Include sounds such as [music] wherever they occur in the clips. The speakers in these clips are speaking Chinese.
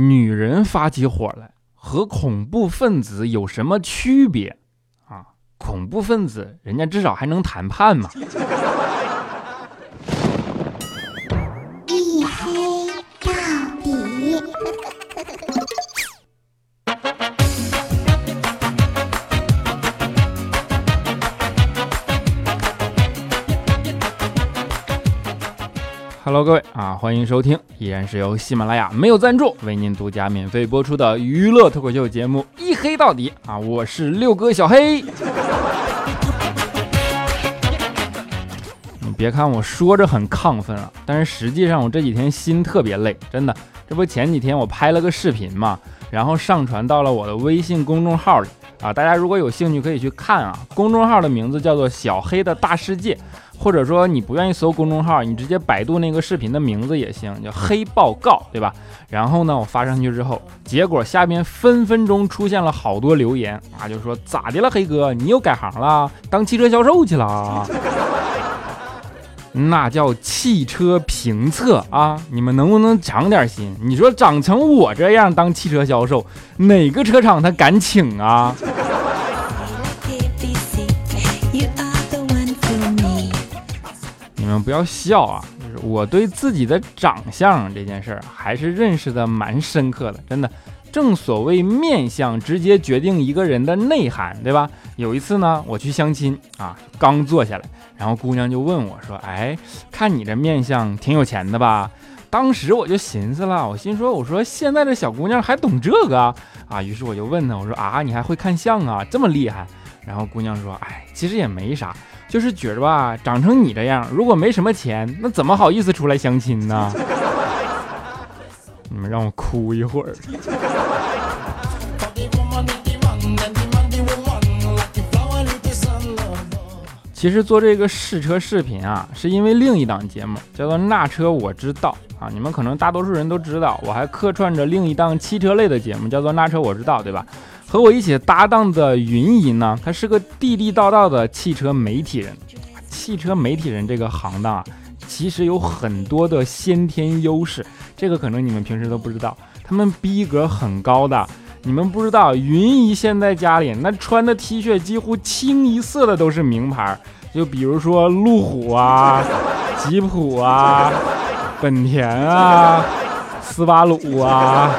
女人发起火来和恐怖分子有什么区别啊？恐怖分子人家至少还能谈判嘛。Hello，各位啊，欢迎收听，依然是由喜马拉雅没有赞助为您独家免费播出的娱乐脱口秀节目《一黑到底》啊，我是六哥小黑。[laughs] 你别看我说着很亢奋啊，但是实际上我这几天心特别累，真的。这不前几天我拍了个视频嘛，然后上传到了我的微信公众号里啊，大家如果有兴趣可以去看啊，公众号的名字叫做小黑的大世界。或者说你不愿意搜公众号，你直接百度那个视频的名字也行，叫黑报告，对吧？然后呢，我发上去之后，结果下边分分钟出现了好多留言啊，就说咋的了，黑哥，你又改行了，当汽车销售去了？[laughs] 那叫汽车评测啊！你们能不能长点心？你说长成我这样当汽车销售，哪个车厂他敢请啊？你们不要笑啊！就是我对自己的长相这件事儿还是认识的蛮深刻的，真的。正所谓面相直接决定一个人的内涵，对吧？有一次呢，我去相亲啊，刚坐下来，然后姑娘就问我说：“哎，看你这面相挺有钱的吧？”当时我就寻思了，我心说：“我说现在的小姑娘还懂这个啊？”于是我就问她：“我说啊，你还会看相啊？这么厉害？”然后姑娘说：“哎，其实也没啥。”就是觉着吧，长成你这样，如果没什么钱，那怎么好意思出来相亲呢？你 [laughs] 们让我哭一会儿。其实做这个试车视频啊，是因为另一档节目叫做《那车我知道》啊，你们可能大多数人都知道，我还客串着另一档汽车类的节目，叫做《那车我知道》，对吧？和我一起搭档的云姨呢，她是个地地道道的汽车媒体人。汽车媒体人这个行当啊，其实有很多的先天优势，这个可能你们平时都不知道。他们逼格很高的，你们不知道，云姨现在家里那穿的 T 恤几乎清一色的都是名牌，就比如说路虎啊、吉普啊、本田啊、斯巴鲁啊。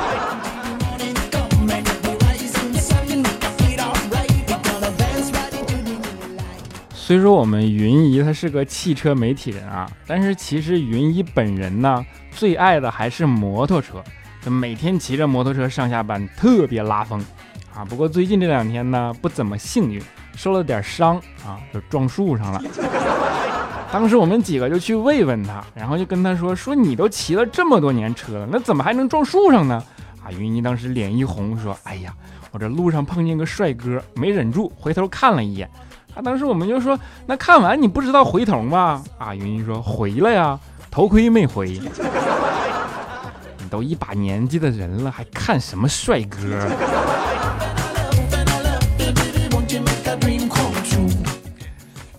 虽说我们云姨她是个汽车媒体人啊，但是其实云姨本人呢，最爱的还是摩托车，就每天骑着摩托车上下班，特别拉风啊。不过最近这两天呢，不怎么幸运，受了点伤啊，就撞树上了。[laughs] 当时我们几个就去慰问他，然后就跟他说：“说你都骑了这么多年车了，那怎么还能撞树上呢？”啊，云姨当时脸一红，说：“哎呀，我这路上碰见个帅哥，没忍住回头看了一眼。”当时我们就说，那看完你不知道回头吗？啊，云云说回了呀，头盔没回。[laughs] 你都一把年纪的人了，还看什么帅哥？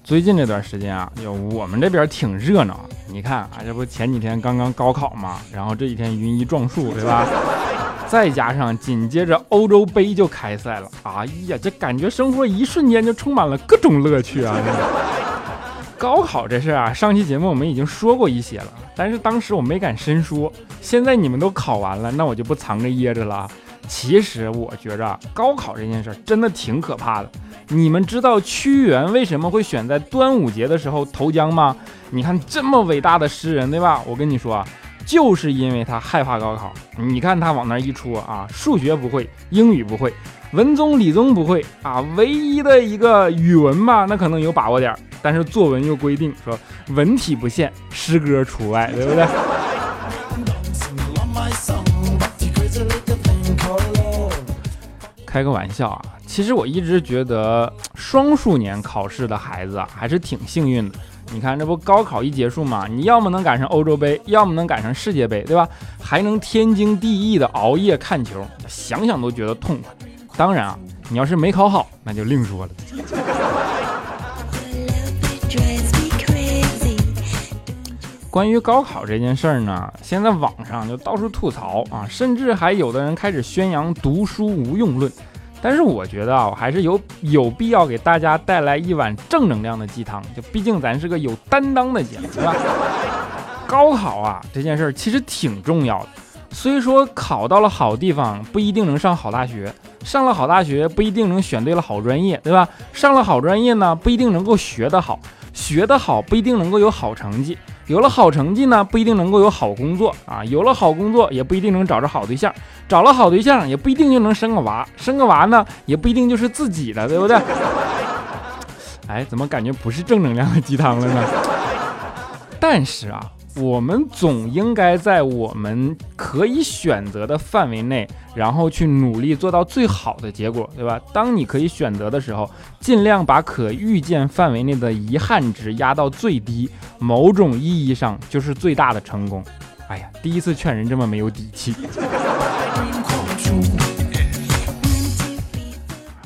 最近这段时间啊，就我们这边挺热闹。你看啊，这不前几天刚刚高考嘛，然后这几天云一撞树，对吧？再加上紧接着欧洲杯就开赛了，哎呀，这感觉生活一瞬间就充满了各种乐趣啊！[laughs] 高考这事啊，上期节目我们已经说过一些了，但是当时我没敢深说。现在你们都考完了，那我就不藏着掖着了。其实我觉着高考这件事真的挺可怕的。你们知道屈原为什么会选在端午节的时候投江吗？你看这么伟大的诗人，对吧？我跟你说。就是因为他害怕高考，你看他往那一戳啊，数学不会，英语不会，文综理综不会啊，唯一的一个语文吧，那可能有把握点儿，但是作文又规定说文体不限，诗歌除外，对不对？开个玩笑啊，其实我一直觉得双数年考试的孩子啊，还是挺幸运的。你看，这不高考一结束嘛？你要么能赶上欧洲杯，要么能赶上世界杯，对吧？还能天经地义的熬夜看球，想想都觉得痛快。当然啊，你要是没考好，那就另说了。关于高考这件事儿呢，现在网上就到处吐槽啊，甚至还有的人开始宣扬读书无用论。但是我觉得啊，我还是有有必要给大家带来一碗正能量的鸡汤。就毕竟咱是个有担当的节目，对吧？[laughs] 高考啊这件事儿其实挺重要的。虽说考到了好地方不一定能上好大学，上了好大学不一定能选对了好专业，对吧？上了好专业呢不一定能够学得好，学得好不一定能够有好成绩。有了好成绩呢，不一定能够有好工作啊；有了好工作，也不一定能找着好对象；找了好对象，也不一定就能生个娃；生个娃呢，也不一定就是自己的，对不对？[laughs] 哎，怎么感觉不是正能量的鸡汤了呢？[laughs] 但是啊。我们总应该在我们可以选择的范围内，然后去努力做到最好的结果，对吧？当你可以选择的时候，尽量把可预见范围内的遗憾值压到最低，某种意义上就是最大的成功。哎呀，第一次劝人这么没有底气。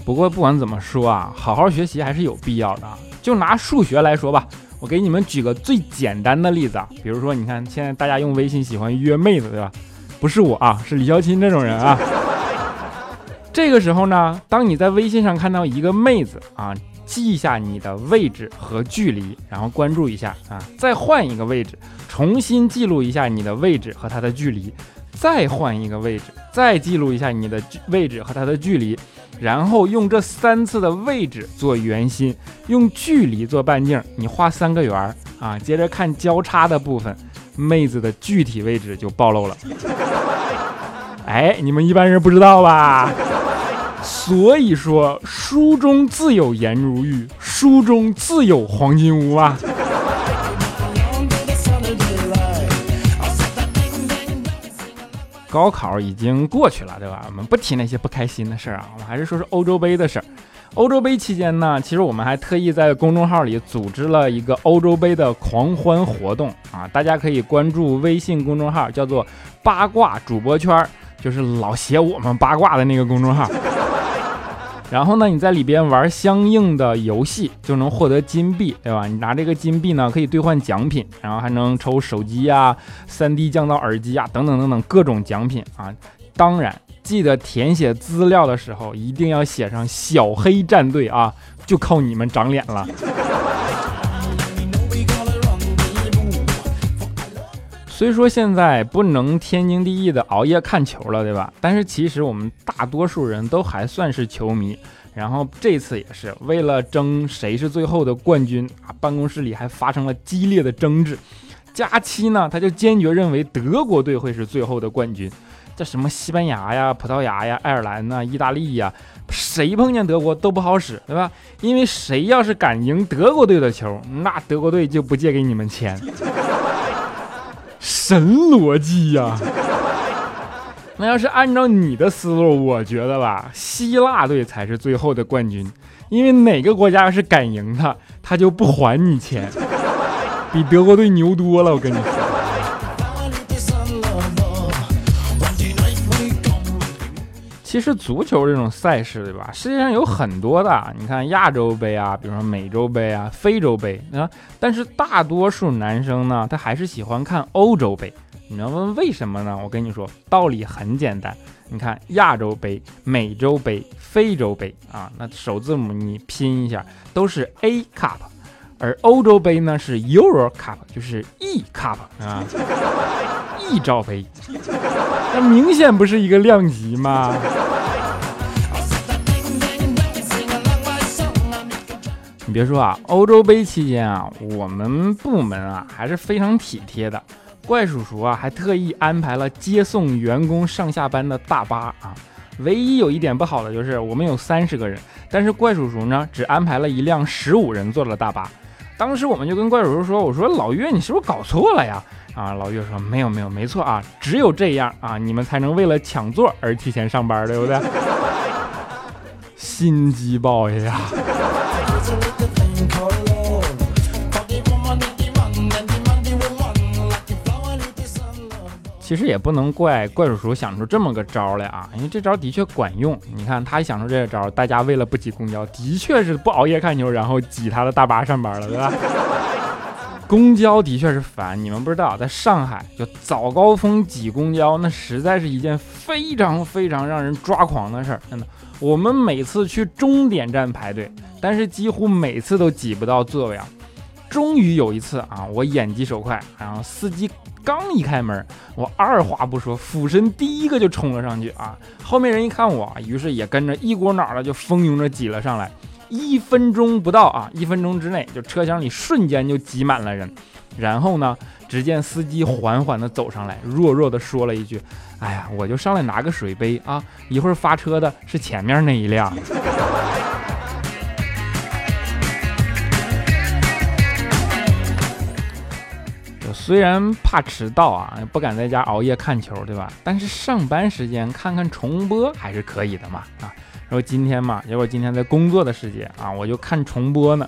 不过不管怎么说啊，好好学习还是有必要的。就拿数学来说吧。我给你们举个最简单的例子啊，比如说，你看现在大家用微信喜欢约妹子，对吧？不是我啊，是李小钦这种人啊。[laughs] 这个时候呢，当你在微信上看到一个妹子啊，记一下你的位置和距离，然后关注一下啊，再换一个位置，重新记录一下你的位置和她的距离，再换一个位置，再记录一下你的位置和她的距离。然后用这三次的位置做圆心，用距离做半径，你画三个圆儿啊。接着看交叉的部分，妹子的具体位置就暴露了。[laughs] 哎，你们一般人不知道吧？所以说，书中自有颜如玉，书中自有黄金屋啊。高考已经过去了，对吧？我们不提那些不开心的事儿啊，我们还是说说欧洲杯的事儿。欧洲杯期间呢，其实我们还特意在公众号里组织了一个欧洲杯的狂欢活动啊，大家可以关注微信公众号，叫做“八卦主播圈”，就是老写我们八卦的那个公众号。然后呢，你在里边玩相应的游戏，就能获得金币，对吧？你拿这个金币呢，可以兑换奖品，然后还能抽手机呀、3D 降噪耳机啊，等等等等各种奖品啊。当然，记得填写资料的时候一定要写上小黑战队啊，就靠你们长脸了。虽说现在不能天经地义的熬夜看球了，对吧？但是其实我们大多数人都还算是球迷。然后这次也是为了争谁是最后的冠军啊，办公室里还发生了激烈的争执。佳期呢，他就坚决认为德国队会是最后的冠军。这什么西班牙呀、葡萄牙呀、爱尔兰呐、意大利呀，谁碰见德国都不好使，对吧？因为谁要是敢赢德国队的球，那德国队就不借给你们钱。神逻辑呀！[laughs] 那要是按照你的思路，我觉得吧，希腊队才是最后的冠军，因为哪个国家要是敢赢他，他就不还你钱，比德国队牛多了。我跟你说。其实足球这种赛事，对吧？世界上有很多的，你看亚洲杯啊，比如说美洲杯啊、非洲杯啊。但是大多数男生呢，他还是喜欢看欧洲杯。你要问为什么呢？我跟你说，道理很简单。你看亚洲杯、美洲杯、非洲杯啊，那首字母你拼一下都是 A Cup，而欧洲杯呢是 Euro Cup，就是 E Cup 啊，[laughs] E 罩杯。那明显不是一个量级吗？别说啊，欧洲杯期间啊，我们部门啊还是非常体贴的。怪叔叔啊，还特意安排了接送员工上下班的大巴啊。唯一有一点不好的就是我们有三十个人，但是怪叔叔呢只安排了一辆十五人座的大巴。当时我们就跟怪叔叔说：“我说老岳，你是不是搞错了呀？”啊，老岳说没有没有，没错啊，只有这样啊，你们才能为了抢座而提前上班，对不对？[laughs] 心机 boy 呀！其实也不能怪怪叔叔想出这么个招来啊，因为这招的确管用。你看他想出这个招，大家为了不挤公交，的确是不熬夜看球，然后挤他的大巴上班了，[laughs] 对吧？公交的确是烦，你们不知道，在上海就早高峰挤公交，那实在是一件非常非常让人抓狂的事儿。真的，我们每次去终点站排队，但是几乎每次都挤不到座位啊。终于有一次啊，我眼疾手快，然后司机刚一开门，我二话不说，俯身第一个就冲了上去啊。后面人一看我，于是也跟着一股脑的就蜂拥着挤了上来。一分钟不到啊，一分钟之内，就车厢里瞬间就挤满了人。然后呢，只见司机缓缓地走上来，弱弱地说了一句：“哎呀，我就上来拿个水杯啊，一会儿发车的是前面那一辆。”虽然怕迟到啊，不敢在家熬夜看球，对吧？但是上班时间看看重播还是可以的嘛，啊。然后今天嘛，结果今天在工作的时间啊，我就看重播呢，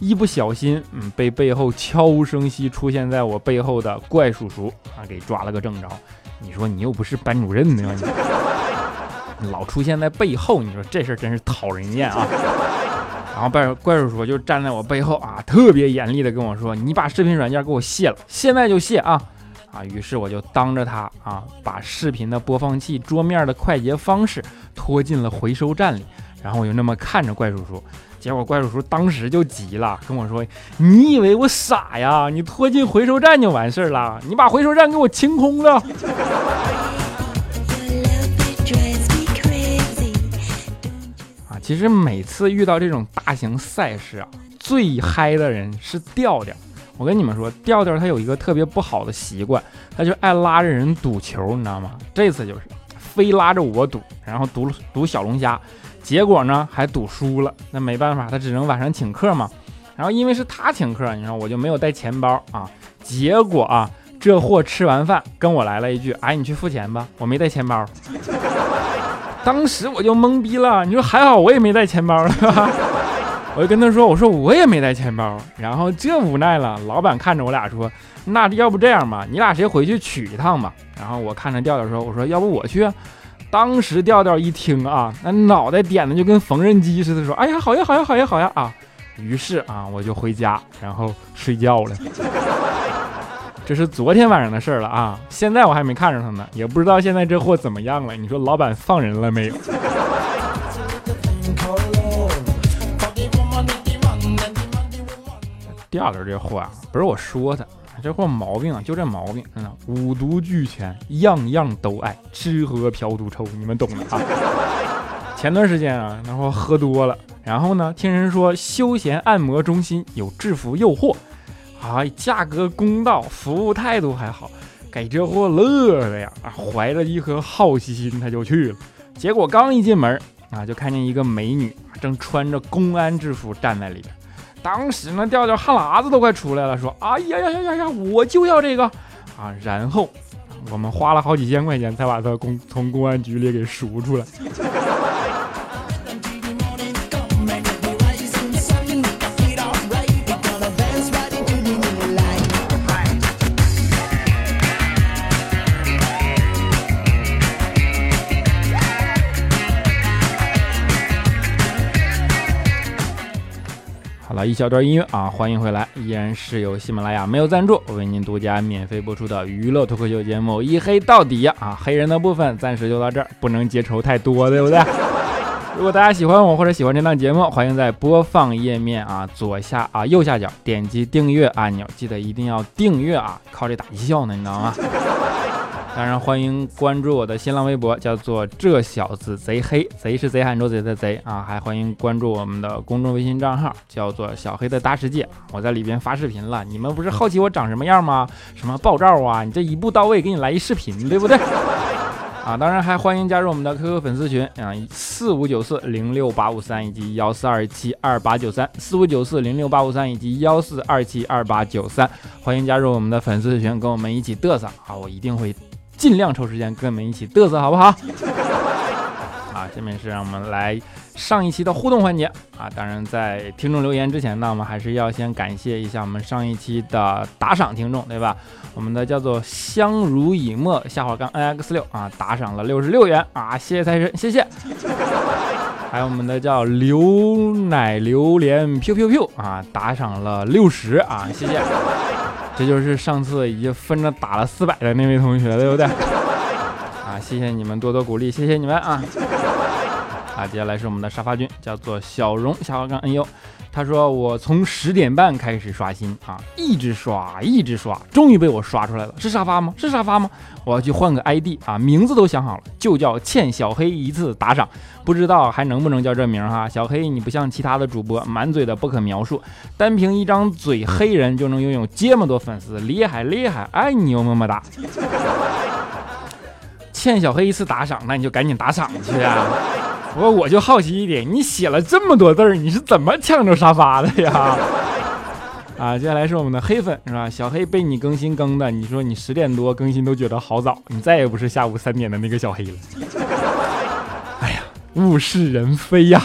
一不小心，嗯，被背后悄无声息出现在我背后的怪叔叔啊给抓了个正着。你说你又不是班主任呢，你老出现在背后，你说这事儿真是讨人厌啊。然后怪怪叔叔就站在我背后啊，特别严厉的跟我说：“你把视频软件给我卸了，现在就卸啊！”啊，于是我就当着他啊，把视频的播放器桌面的快捷方式拖进了回收站里，然后我就那么看着怪叔叔，结果怪叔叔当时就急了，跟我说：“你以为我傻呀？你拖进回收站就完事儿了？你把回收站给我清空了！” [laughs] 其实每次遇到这种大型赛事啊，最嗨的人是调调。我跟你们说，调调他有一个特别不好的习惯，他就爱拉着人赌球，你知道吗？这次就是非拉着我赌，然后赌赌小龙虾，结果呢还赌输了。那没办法，他只能晚上请客嘛。然后因为是他请客，你知道我就没有带钱包啊。结果啊，这货吃完饭跟我来了一句：“哎，你去付钱吧，我没带钱包。” [laughs] 当时我就懵逼了。你说还好我也没带钱包，吧？[laughs] 我就跟他说：“我说我也没带钱包。”然后这无奈了，老板看着我俩说：“那要不这样吧，你俩谁回去取一趟吧？”然后我看着调调说：“我说要不我去。”当时调调一听啊，那脑袋点的就跟缝纫机似的，说：“哎呀，好呀，好呀，好呀，好呀啊！”于是啊，我就回家，然后睡觉了。这是昨天晚上的事儿了啊，现在我还没看着他呢，也不知道现在这货怎么样了。你说老板放人了没有？[laughs] 第二轮这货啊，不是我说他，这货毛病啊，就这毛病，真的五毒俱全，样样都爱，吃喝嫖赌抽，你们懂的啊。前段时间啊，那货喝多了，然后呢，听人说休闲按摩中心有制服诱惑，啊，价格公道，服务态度还好，给这货乐的呀，啊，怀着一颗好奇心他就去了，结果刚一进门啊，就看见一个美女正穿着公安制服站在里边。当时呢，调调汗喇子都快出来了，说：“哎呀呀呀呀呀，我就要这个啊！”然后我们花了好几千块钱才把他公从公安局里给赎出来。一小段音乐啊，欢迎回来，依然是由喜马拉雅没有赞助，我为您独家免费播出的娱乐脱口秀节目《一黑到底》啊，黑人的部分暂时就到这儿，不能结仇太多，对不对？[laughs] 如果大家喜欢我或者喜欢这档节目，欢迎在播放页面啊左下啊右下角点击订阅按钮，记得一定要订阅啊，靠这打绩效呢，你知道吗？当然，欢迎关注我的新浪微博，叫做“这小子贼黑”，贼是贼喊捉贼的贼啊！还欢迎关注我们的公众微信账号，叫做“小黑的大世界”。我在里边发视频了，你们不是好奇我长什么样吗？什么爆照啊？你这一步到位，给你来一视频，对不对？[laughs] 啊！当然还欢迎加入我们的 QQ 粉丝群啊，四五九四零六八五三以及幺四二七二八九三，四五九四零六八五三以及幺四二七二八九三，欢迎加入我们的粉丝群，跟我们一起嘚瑟啊！我一定会。尽量抽时间跟我们一起嘚瑟，好不好？好，下面是让我们来上一期的互动环节啊！当然，在听众留言之前呢，我们还是要先感谢一下我们上一期的打赏听众，对吧？我们的叫做相濡以沫下滑杠 N X 六啊，打赏了六十六元啊，谢谢财神，谢谢。还有我们的叫牛奶榴莲 Q Q Q 啊，打赏了六十啊，谢谢。这就是上次已经分着打了四百的那位同学，对不对？啊，谢谢你们多多鼓励，谢谢你们啊！啊，接下来是我们的沙发君，叫做小荣下滑杠 N U。他说我从十点半开始刷新啊，一直刷一直刷，终于被我刷出来了。是沙发吗？是沙发吗？我要去换个 ID 啊，名字都想好了，就叫欠小黑一次打赏。不知道还能不能叫这名哈？小黑，你不像其他的主播，满嘴的不可描述，单凭一张嘴黑人就能拥有这么多粉丝，厉害厉害！爱你哟，么么哒。[laughs] 欠小黑一次打赏，那你就赶紧打赏去啊！不过我就好奇一点，你写了这么多字儿，你是怎么抢着沙发的呀？[laughs] 啊，接下来是我们的黑粉是吧？小黑被你更新更的，你说你十点多更新都觉得好早，你再也不是下午三点的那个小黑了。[laughs] 哎呀，物是人非呀，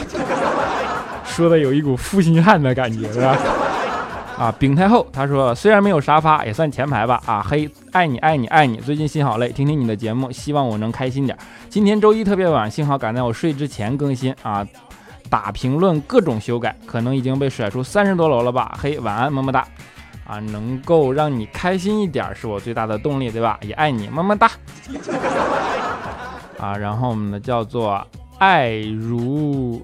说的有一股负心汉的感觉是吧？啊，丙太后他说虽然没有沙发，也算前排吧。啊，黑爱你爱你爱你，最近心好累，听听你的节目，希望我能开心点。今天周一特别晚，幸好赶在我睡之前更新啊。打评论各种修改，可能已经被甩出三十多楼了吧？嘿，晚安，么么哒。啊，能够让你开心一点是我最大的动力，对吧？也爱你，么么哒。啊，然后我们的叫做爱如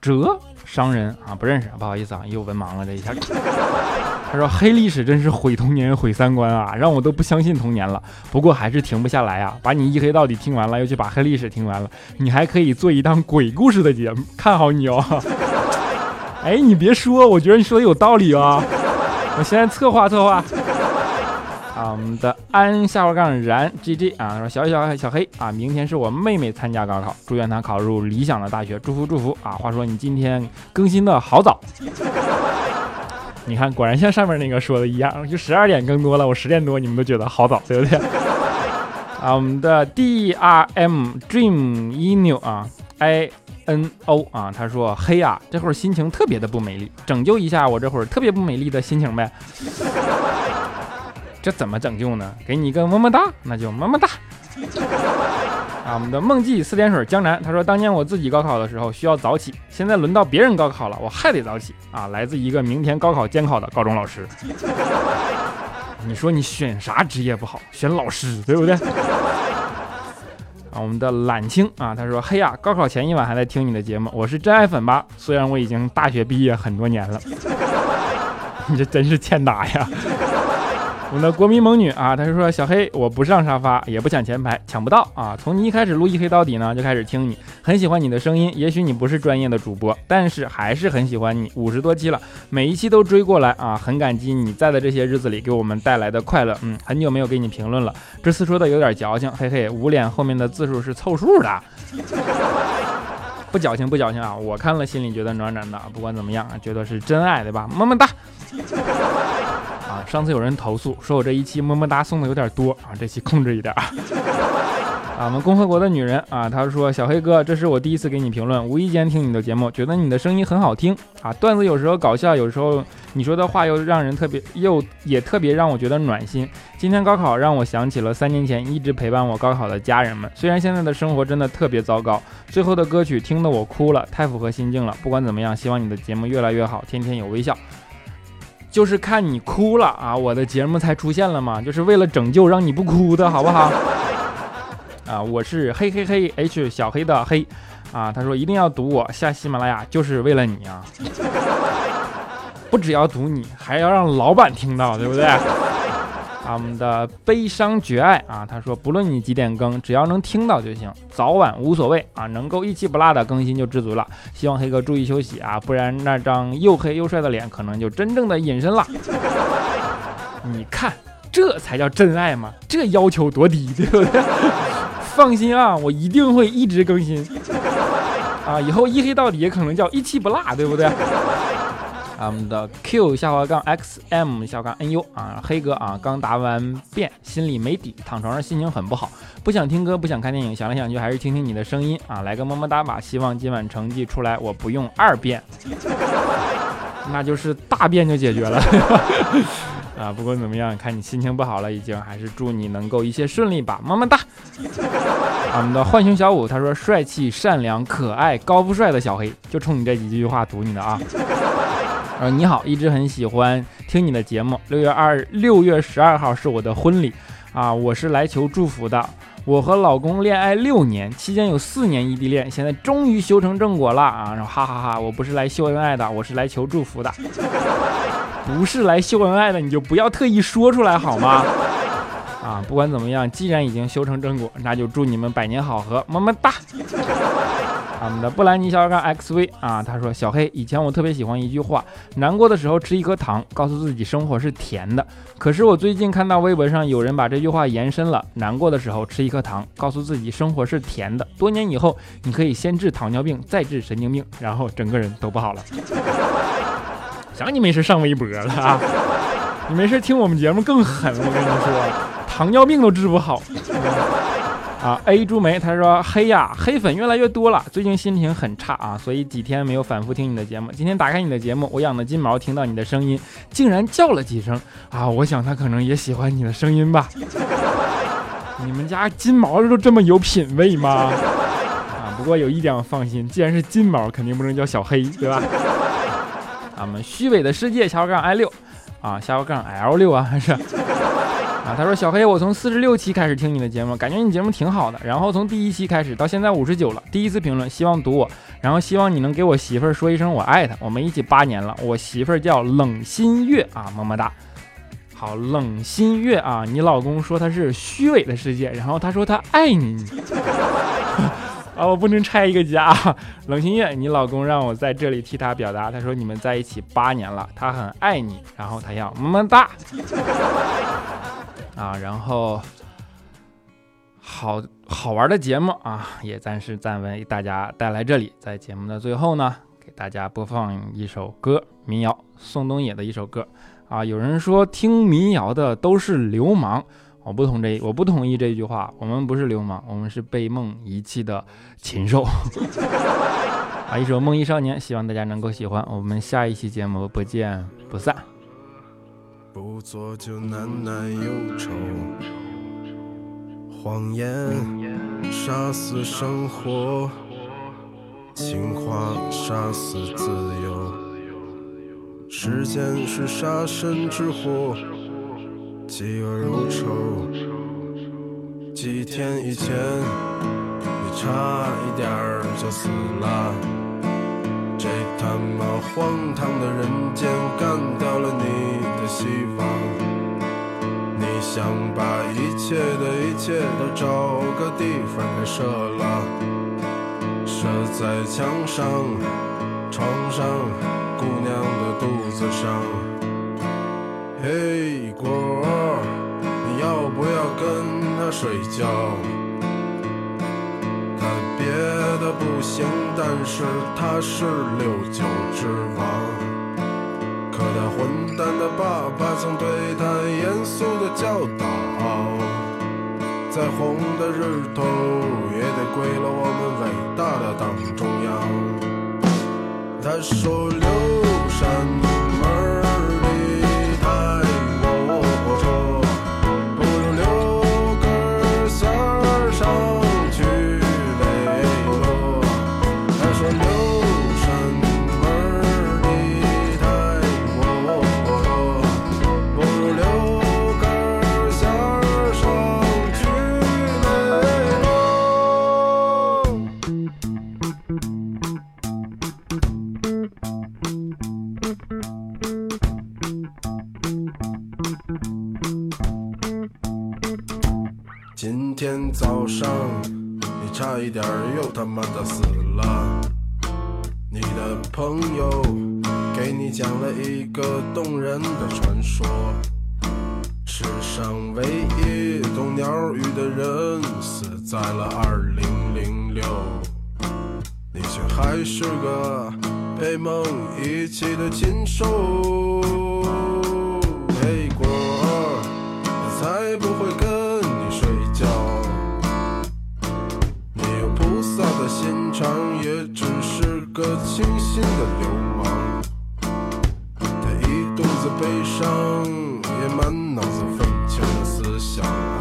哲。商人啊，不认识，不好意思啊，又文盲了这一下。[laughs] 他说黑历史真是毁童年毁三观啊，让我都不相信童年了。不过还是停不下来啊，把你一黑到底听完了，又去把黑历史听完了，你还可以做一档鬼故事的节目，看好你哦。[laughs] 哎，你别说，我觉得你说的有道理啊，我现在策划策划。啊，我们的安下划杠然 G G 啊，说小小小黑啊，明天是我妹妹参加高考，祝愿她考入理想的大学，祝福祝福啊。话说你今天更新的好早，你看果然像上面那个说的一样，就十二点更多了，我十点多你们都觉得好早，对不对？啊，我们的 D R M Dream Inu 啊，I N O 啊，他说黑啊，这会儿心情特别的不美丽，拯救一下我这会儿特别不美丽的心情呗。这怎么拯救呢？给你一个么么哒，那就么么哒。[laughs] 啊，我们的梦记四点水江南，他说当年我自己高考的时候需要早起，现在轮到别人高考了，我还得早起啊。来自一个明天高考监考的高中老师。[laughs] 你说你选啥职业不好？选老师，对不对？啊，我们的懒青啊，他说嘿呀，高考前一晚还在听你的节目，我是真爱粉吧？虽然我已经大学毕业很多年了，[laughs] 你这真是欠打呀。我们的国民萌女啊，她是说小黑，我不上沙发，也不抢前排，抢不到啊。从你一开始录一黑到底呢，就开始听你，很喜欢你的声音。也许你不是专业的主播，但是还是很喜欢你。五十多期了，每一期都追过来啊，很感激你在的这些日子里给我们带来的快乐。嗯，很久没有给你评论了，这次说的有点矫情，嘿嘿，捂脸后面的字数是凑数的，不矫情不矫情啊，我看了心里觉得暖暖的。不管怎么样啊，觉得是真爱对吧？么么哒。上次有人投诉说我这一期么么哒送的有点多啊，这期控制一点啊。啊，我们共和国的女人啊，她说小黑哥，这是我第一次给你评论，无意间听你的节目，觉得你的声音很好听啊，段子有时候搞笑，有时候你说的话又让人特别，又也特别让我觉得暖心。今天高考让我想起了三年前一直陪伴我高考的家人们，虽然现在的生活真的特别糟糕，最后的歌曲听得我哭了，太符合心境了。不管怎么样，希望你的节目越来越好，天天有微笑。就是看你哭了啊，我的节目才出现了嘛，就是为了拯救让你不哭的好不好？啊，我是嘿嘿嘿 H 小黑的黑，啊，他说一定要堵我下喜马拉雅就是为了你啊，不只要堵你，还要让老板听到，对不对？我们的悲伤绝爱啊，他说不论你几点更，只要能听到就行，早晚无所谓啊，能够一期不落的更新就知足了。希望黑哥注意休息啊，不然那张又黑又帅的脸可能就真正的隐身了。你看，这才叫真爱嘛，这要求多低，对不对？放心啊，我一定会一直更新啊，以后一黑到底也可能叫一期不落，对不对？我们的 Q 下滑杠 X M 下滑杠 N U 啊，黑哥啊，刚答完辩，心里没底，躺床上心情很不好，不想听歌，不想看电影，想来想去还是听听你的声音啊，来个么么哒吧，希望今晚成绩出来，我不用二遍，[laughs] 那就是大便就解决了 [laughs] 啊。不管怎么样，看你心情不好了，已经还是祝你能够一切顺利吧，么么哒。我们的浣熊小五他说帅气、善良、可爱、高富帅的小黑，就冲你这几句话读你的啊。呃，你好，一直很喜欢听你的节目。六月二六月十二号是我的婚礼啊，我是来求祝福的。我和老公恋爱六年，期间有四年异地恋，现在终于修成正果了啊！然后哈哈哈，我不是来秀恩爱的，我是来求祝福的。[laughs] 不是来秀恩爱的，你就不要特意说出来好吗？啊，不管怎么样，既然已经修成正果，那就祝你们百年好合，么么哒。我们的布兰妮小杠 XV 啊，他说：“小黑，以前我特别喜欢一句话，难过的时候吃一颗糖，告诉自己生活是甜的。可是我最近看到微博上有人把这句话延伸了，难过的时候吃一颗糖，告诉自己生活是甜的。多年以后，你可以先治糖尿病，再治神经病，然后整个人都不好了。[laughs] 想你没事上微博了啊？你没事听我们节目更狠，我跟你说，糖尿病都治不好。”啊，A 朱梅，他说黑呀，黑粉越来越多了，最近心情很差啊，所以几天没有反复听你的节目。今天打开你的节目，我养的金毛听到你的声音，竟然叫了几声啊！我想它可能也喜欢你的声音吧。你们家金毛都这么有品位吗？啊，不过有一点我放心，既然是金毛，肯定不能叫小黑，对吧？啊，我们虚伪的世界下杠 I 六啊，下杠 L 六啊，还是？啊，他说小黑，我从四十六期开始听你的节目，感觉你节目挺好的。然后从第一期开始到现在五十九了，第一次评论，希望读我，然后希望你能给我媳妇儿说一声我爱她。我们一起八年了，我媳妇儿叫冷心月啊，么么哒。好，冷心月啊，你老公说他是虚伪的世界，然后他说他爱你。[laughs] 啊，我不能拆一个家。冷心月，你老公让我在这里替他表达，他说你们在一起八年了，他很爱你，然后他要么么哒。啊，然后好好玩的节目啊，也暂时暂为大家带来这里。在节目的最后呢，给大家播放一首歌，民谣，宋冬野的一首歌。啊，有人说听民谣的都是流氓，我不同这，我不同意这句话。我们不是流氓，我们是被梦遗弃的禽兽。[laughs] 啊，一首《梦遗少年》，希望大家能够喜欢。我们下一期节目不见不散。不做就难耐忧愁，谎言杀死生活，情话杀死自由。时间是杀身之祸，饥饿如仇。几天以前，你差一点就死了。那么荒唐的人间，干掉了你的希望。你想把一切的一切都找个地方给射了，射在墙上、床上、姑娘的肚子上。嘿，果儿，你要不要跟他睡觉？别的不行，但是他是六九之王。可他混蛋的爸爸曾对他严肃的教导：再红的日头也得归了我们伟大的党中央。他说：刘今天早上，你差一点又他妈的死了。你的朋友给你讲了一个动人的传说：世上唯一懂鸟语的人死在了2006，你却还是个被梦遗弃的禽兽。嘿，果，才不会跟。心的流氓，他一肚子悲伤，也满脑子愤青的思想。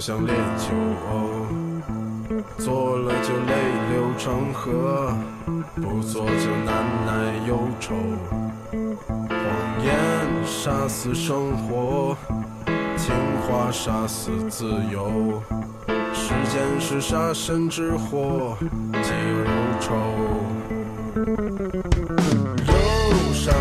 像烈酒，做了就泪流成河，不做就难耐忧愁。谎言杀死生活，情话杀死自由。时间是杀身之祸，嫉恶如仇。忧伤。